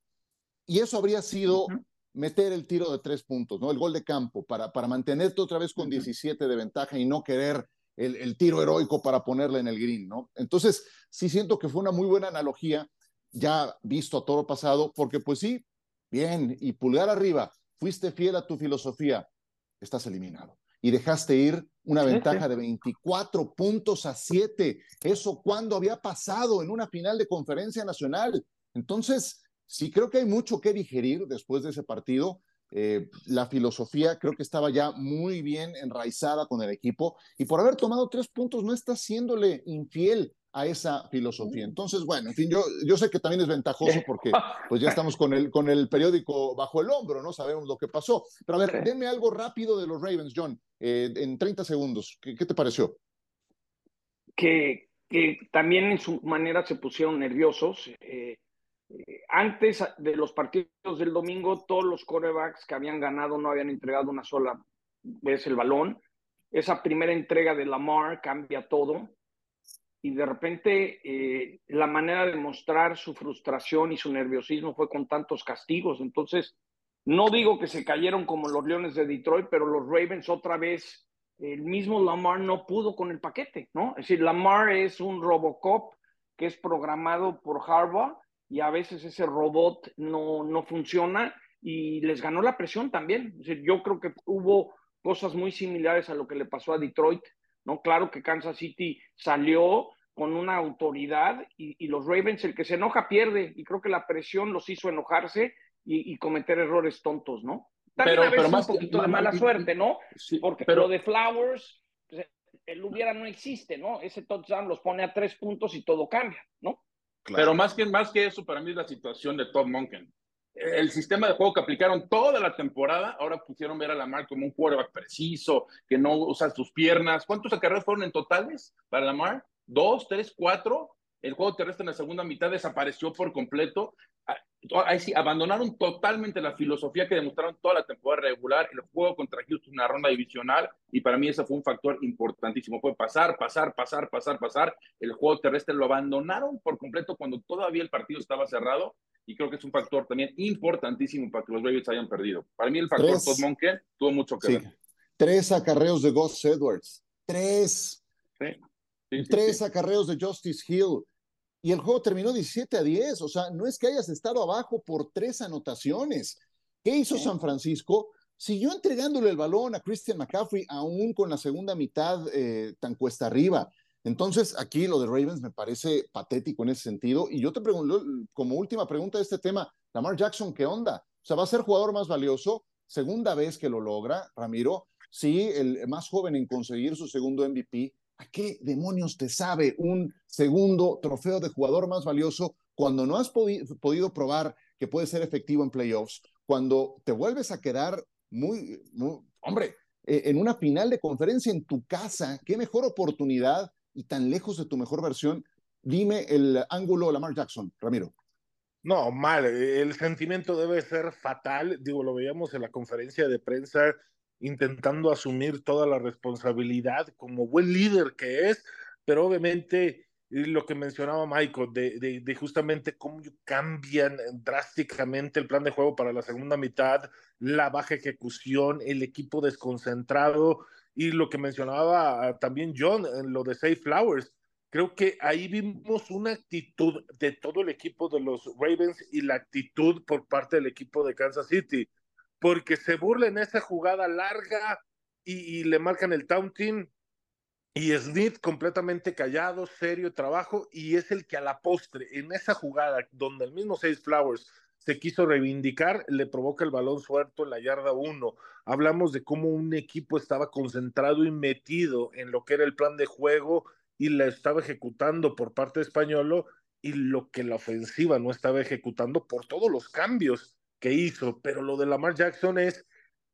Speaker 1: Y eso habría sido meter el tiro de tres puntos, ¿no? El gol de campo para, para mantenerte otra vez con 17 de ventaja y no querer el, el, tiro heroico para ponerle en el green, ¿no? Entonces, sí siento que fue una muy buena analogía, ya visto a todo pasado, porque pues sí, bien, y pulgar arriba, fuiste fiel a tu filosofía, estás eliminado y dejaste ir una ventaja de 24 puntos a 7. Eso cuando había pasado en una final de conferencia nacional. Entonces, sí creo que hay mucho que digerir después de ese partido. Eh, la filosofía creo que estaba ya muy bien enraizada con el equipo y por haber tomado tres puntos no está siéndole infiel a esa filosofía. Entonces, bueno, en fin, yo, yo sé que también es ventajoso porque pues ya estamos con el, con el periódico bajo el hombro, ¿no? Sabemos lo que pasó. Pero a ver, denme algo rápido de los Ravens, John, eh, en 30 segundos. ¿Qué, te pareció?
Speaker 2: Que, que, también en su manera se pusieron nerviosos. Eh, eh, antes de los partidos del domingo, todos los corebacks que habían ganado no habían entregado una sola vez el balón. Esa primera entrega de Lamar cambia todo y de repente eh, la manera de mostrar su frustración y su nerviosismo fue con tantos castigos. Entonces, no digo que se cayeron como los Leones de Detroit, pero los Ravens otra vez, el mismo Lamar no pudo con el paquete, ¿no? Es decir, Lamar es un Robocop que es programado por Harvard y a veces ese robot no, no funciona y les ganó la presión también. Yo creo que hubo cosas muy similares a lo que le pasó a Detroit ¿no? Claro que Kansas City salió con una autoridad y, los Ravens, el que se enoja pierde, y creo que la presión los hizo enojarse y, cometer errores tontos, ¿no? También pero, a veces más un poquito de mala suerte, ¿no? Porque pero, lo de Flowers, pues, el hubiera no existe, ¿no? Ese touchdown los pone a tres puntos y todo cambia, ¿no?
Speaker 6: Pero más que, más que eso, para mí es la situación de Todd Monken el sistema de juego que aplicaron toda la temporada, ahora pusieron ver a Lamar como un quarterback preciso, que no usa sus piernas. ¿Cuántos acarreos fueron en totales para Lamar? ¿Dos, tres, cuatro? El juego terrestre en la segunda mitad desapareció por completo. Ah, ahí sí, abandonaron totalmente la filosofía que demostraron toda la temporada regular, el juego contra Houston, una ronda divisional, y para mí ese fue un factor importantísimo. Fue pasar, pasar, pasar, pasar, pasar. El juego terrestre lo abandonaron por completo cuando todavía el partido estaba cerrado y creo que es un factor también importantísimo para que los Ravens hayan perdido. Para mí el factor Todd Monken tuvo mucho que ver.
Speaker 1: Tres acarreos de Gus Edwards, tres. tres acarreos de Justice Hill. Y el juego terminó 17 a 10. O sea, no es que hayas estado abajo por tres anotaciones. ¿Qué hizo San Francisco? Siguió entregándole el balón a Christian McCaffrey, aún con la segunda mitad eh, tan cuesta arriba. Entonces, aquí lo de Ravens me parece patético en ese sentido. Y yo te pregunto, como última pregunta de este tema, Lamar Jackson, ¿qué onda? O sea, ¿va a ser jugador más valioso? Segunda vez que lo logra, Ramiro. Sí, el más joven en conseguir su segundo MVP. ¿A qué demonios te sabe un segundo trofeo de jugador más valioso cuando no has podido probar que puede ser efectivo en playoffs? Cuando te vuelves a quedar muy, hombre, eh, en una final de conferencia en tu casa, qué mejor oportunidad y tan lejos de tu mejor versión. Dime el ángulo Lamar Jackson, Ramiro.
Speaker 4: No, mal. El sentimiento debe ser fatal. Digo, lo veíamos en la conferencia de prensa intentando asumir toda la responsabilidad como buen líder que es, pero obviamente lo que mencionaba Michael, de, de, justamente cómo cambian drásticamente el plan de juego para la segunda mitad, la baja ejecución, el equipo desconcentrado, y lo que mencionaba también John, en lo de Safe Flowers, creo que ahí vimos una actitud de todo el equipo de los Ravens y la actitud por parte del equipo de Kansas City, porque se burla en esa jugada larga y, le marcan el taunting y Smith completamente callado, serio trabajo y es el que a la postre en esa jugada donde el mismo Safe Flowers se quiso reivindicar, le provoca el balón suelto en la yarda 1. Hablamos de cómo un equipo estaba concentrado y metido en lo que era el plan de juego y la estaba ejecutando por parte de Españolo y lo que la ofensiva no estaba ejecutando por todos los cambios que hizo. Pero lo de Lamar Jackson es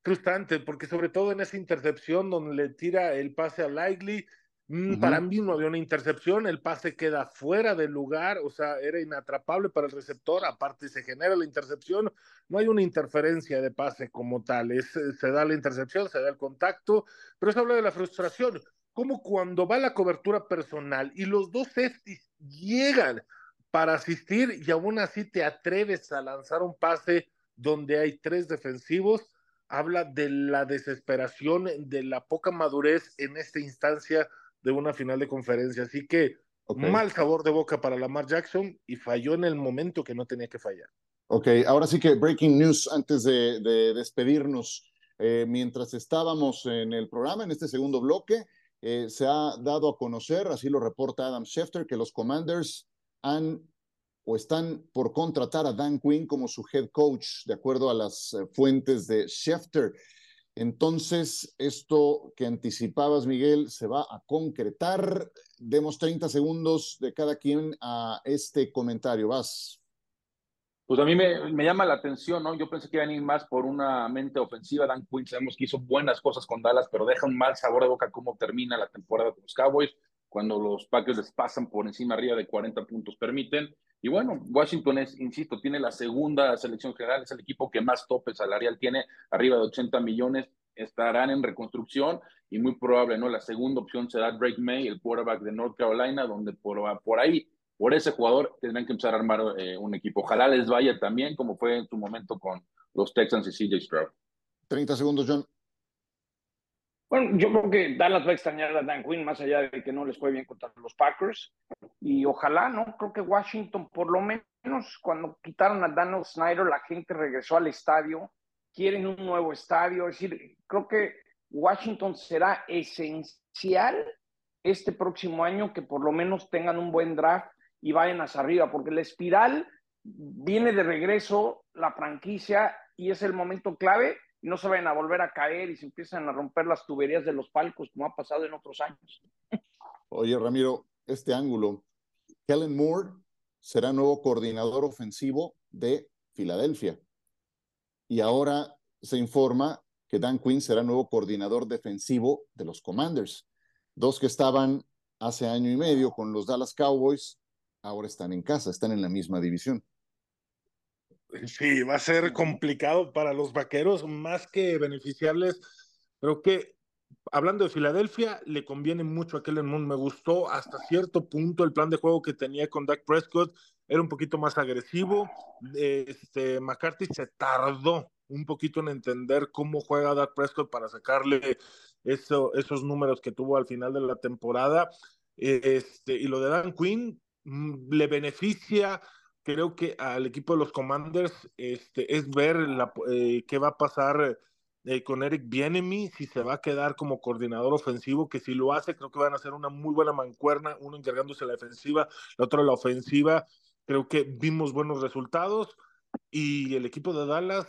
Speaker 4: frustrante porque sobre todo en esa intercepción donde le tira el pase a Likely, Mm, para mí no había una intercepción, el pase queda fuera del lugar, o sea, era inatrapable para el receptor, aparte se genera la intercepción, no hay una interferencia de pase como tal, es, eh, se da la intercepción, se da el contacto, pero eso habla de la frustración, como cuando va la cobertura personal y los dos safeties llegan para asistir y aún así te atreves a lanzar un pase donde hay tres defensivos, habla de la desesperación, de la poca madurez en esta instancia de una final de conferencia. Así que mal sabor de boca para Lamar Jackson y falló en el momento que no tenía que fallar.
Speaker 1: Ok, ahora sí que breaking news antes de, despedirnos. Eh, mientras estábamos en el programa, en este segundo bloque, eh, se ha dado a conocer, así lo reporta Adam Schefter, que los Commanders han o están por contratar a Dan Quinn como su head coach, de acuerdo a las eh, fuentes de Schefter. Entonces, esto que anticipabas, Miguel, se va a concretar. Demos 30 segundos de cada quien a este comentario. Vas.
Speaker 6: Pues a mí me, llama la atención, ¿no? Yo pensé que iban a ir más por una mente ofensiva. Dan Quinn sabemos que hizo buenas cosas con Dallas, pero deja un mal sabor de boca cómo termina la temporada con los Cowboys, cuando los Packers les pasan por encima arriba de 40 puntos permiten. Y bueno, Washington es, insisto, tiene la segunda selección general, es el equipo que más tope salarial tiene, arriba de 80 millones, estarán en reconstrucción y muy probable, ¿no? La segunda opción será Drake May, el quarterback de North Carolina, donde por, ahí, por ese jugador, tendrán que empezar a armar eh, un equipo. Ojalá les vaya también, como fue en su momento con los Texans y CJ Stroud.
Speaker 1: 30 segundos, John.
Speaker 2: Bueno, yo creo que Dallas va a extrañar a Dan Quinn, más allá de que no les fue bien contra los Packers. Y ojalá, ¿no? Creo que Washington, por lo menos cuando quitaron a Daniel Snyder, la gente regresó al estadio, quieren un nuevo estadio. Es decir, creo que Washington será esencial este próximo año que por lo menos tengan un buen draft y vayan hacia arriba, porque la espiral viene de regreso, la franquicia, y es el momento clave no se vayan a volver a caer y se empiezan a romper las tuberías de los palcos como ha pasado en otros años.
Speaker 1: Oye, Ramiro, este ángulo, Kellen Moore será nuevo coordinador ofensivo de Filadelfia. Y ahora se informa que Dan Quinn será nuevo coordinador defensivo de los Commanders. Dos que estaban hace año y medio con los Dallas Cowboys, ahora están en casa, están en la misma división.
Speaker 4: Sí, va a ser complicado para los vaqueros, más que beneficiarles. Creo que, hablando de Filadelfia, le conviene mucho a Kellen Moon. Me gustó hasta cierto punto el plan de juego que tenía con Dak Prescott. Era un poquito más agresivo. Este, McCarthy se tardó un poquito en entender cómo juega Dak Prescott para sacarle eso, esos números que tuvo al final de la temporada. Este, y lo de Dan Quinn mm, le beneficia creo que al equipo de los Commanders este, es ver la, eh, qué va a pasar eh, con Eric Bienemy, si se va a quedar como coordinador ofensivo, que si lo hace, creo que van a hacer una muy buena mancuerna, uno encargándose la defensiva, otro de la ofensiva. Creo que vimos buenos resultados y el equipo de Dallas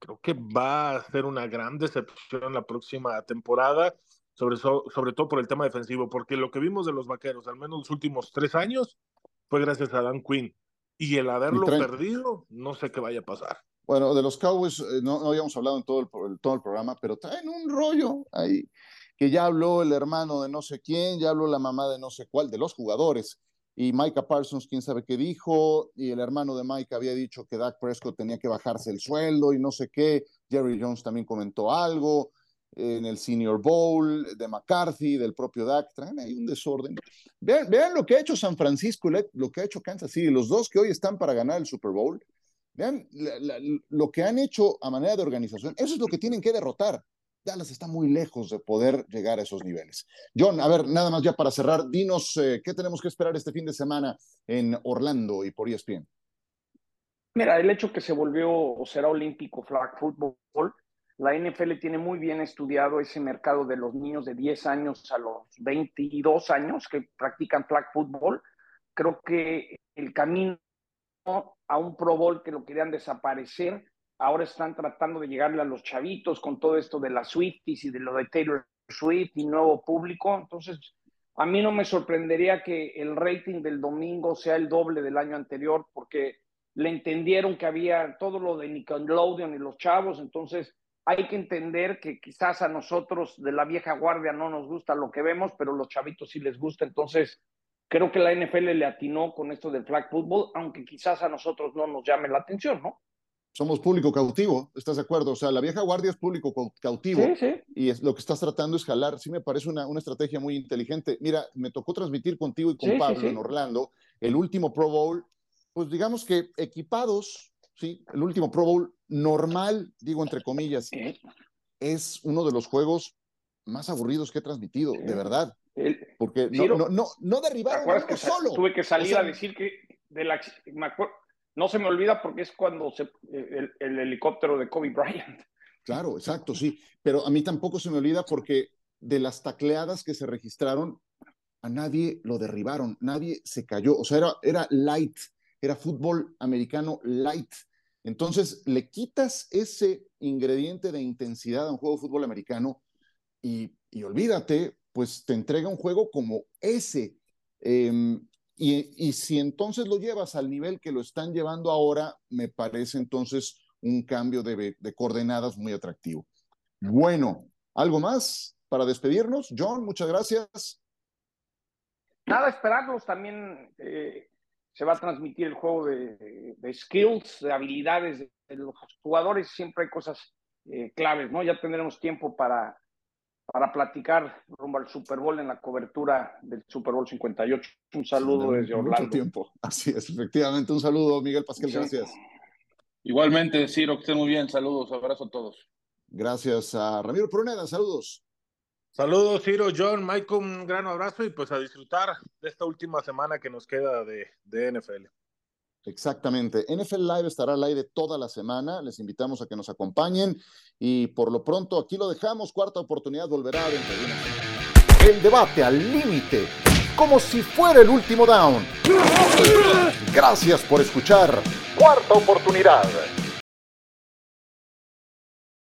Speaker 4: creo que va a ser una gran decepción la próxima temporada, sobre, sobre todo por el tema defensivo, porque lo que vimos de los vaqueros, al menos los últimos tres años, fue gracias a Dan Quinn y el haberlo perdido, no sé qué vaya a pasar.
Speaker 1: Bueno, de los Cowboys eh, no, habíamos hablado en todo el, todo el programa, pero traen un rollo ahí, que ya habló el hermano de no sé quién, ya habló la mamá de no sé cuál, de los jugadores. Y Micah Parsons, quién sabe qué dijo, y el hermano de Mike había dicho que Dak Prescott tenía que bajarse el sueldo y no sé qué. Jerry Jones también comentó algo en el Senior Bowl, de McCarthy, del propio Dak, traen ahí un desorden. Vean, vean, lo que ha hecho San Francisco y lo que ha hecho Kansas City, los dos que hoy están para ganar el Super Bowl. Vean lo que han hecho a manera de organización. Eso es lo que tienen que derrotar. Dallas está muy lejos de poder llegar a esos niveles. John, a ver, nada más ya para cerrar, dinos eh, qué tenemos que esperar este fin de semana en Orlando y por ESPN.
Speaker 2: Mira, el hecho que se volvió o será olímpico flag football la NFL tiene muy bien estudiado ese mercado de los niños de 10 años a los 22 años que practican flag football. Creo que el camino a un Pro Bowl que lo querían desaparecer, ahora están tratando de llegarle a los chavitos con todo esto de las Swifties y de lo de Taylor Swift y nuevo público. Entonces, a mí no me sorprendería que el rating del domingo sea el doble del año anterior porque le entendieron que había todo lo de Nickelodeon y los chavos, entonces hay que entender que quizás a nosotros de la vieja guardia no nos gusta lo que vemos, pero los chavitos sí les gusta. Entonces, creo que la NFL le atinó con esto del flag football, aunque quizás a nosotros no nos llame la atención, ¿no?
Speaker 1: Somos público cautivo, ¿estás de acuerdo? O sea, la vieja guardia es público cautivo sí, sí. y es, lo que estás tratando es jalar. Sí me parece una, una estrategia muy inteligente. Mira, me tocó transmitir contigo y con sí, Pablo en Orlando el último Pro Bowl, pues digamos que equipados, sí, el último Pro Bowl normal, digo entre comillas, es uno de los juegos más aburridos que he transmitido, de verdad. Porque no, no, no, derribaron
Speaker 2: que
Speaker 1: solo.
Speaker 2: Tuve que salir a decir que de la, no se me olvida porque es cuando se, el, el, helicóptero de Kobe Bryant.
Speaker 1: Claro, exacto, sí. Pero a mí tampoco se me olvida porque de las tacleadas que se registraron, a nadie lo derribaron, nadie se cayó. O sea, era, era light, era fútbol americano light. Entonces, le quitas ese ingrediente de intensidad a un juego de fútbol americano y, olvídate, pues te entrega un juego como ese. Em, y, si entonces lo llevas al nivel que lo están llevando ahora, me parece entonces un cambio de, coordenadas muy atractivo. Bueno, ¿algo más para despedirnos? John, muchas gracias.
Speaker 2: Nada, esperarlos también. Eh, se va a transmitir el juego de, skills, de habilidades de, los jugadores, siempre hay cosas eh, claves, ¿no? Ya tendremos tiempo para, para platicar rumbo al Super Bowl en la cobertura del Super Bowl 58. Un saludo desde Orlando.
Speaker 1: Mucho tiempo. Así es, efectivamente. Un saludo, Miguel Pascal. Gracias.
Speaker 6: Igualmente, Ciro, que estén muy bien. Saludos, abrazo a todos.
Speaker 1: Gracias a Ramiro Pruneda. Saludos.
Speaker 4: Saludos, Ciro, John, Michael, un gran abrazo y pues a disfrutar de esta última semana que nos queda de, de NFL.
Speaker 1: Exactamente. NFL Live estará al aire toda la semana. Les invitamos a que nos acompañen y por lo pronto aquí lo dejamos. Cuarta oportunidad volverá dentro de una
Speaker 7: El debate al límite, como si fuera el último down. Gracias por escuchar. Cuarta oportunidad.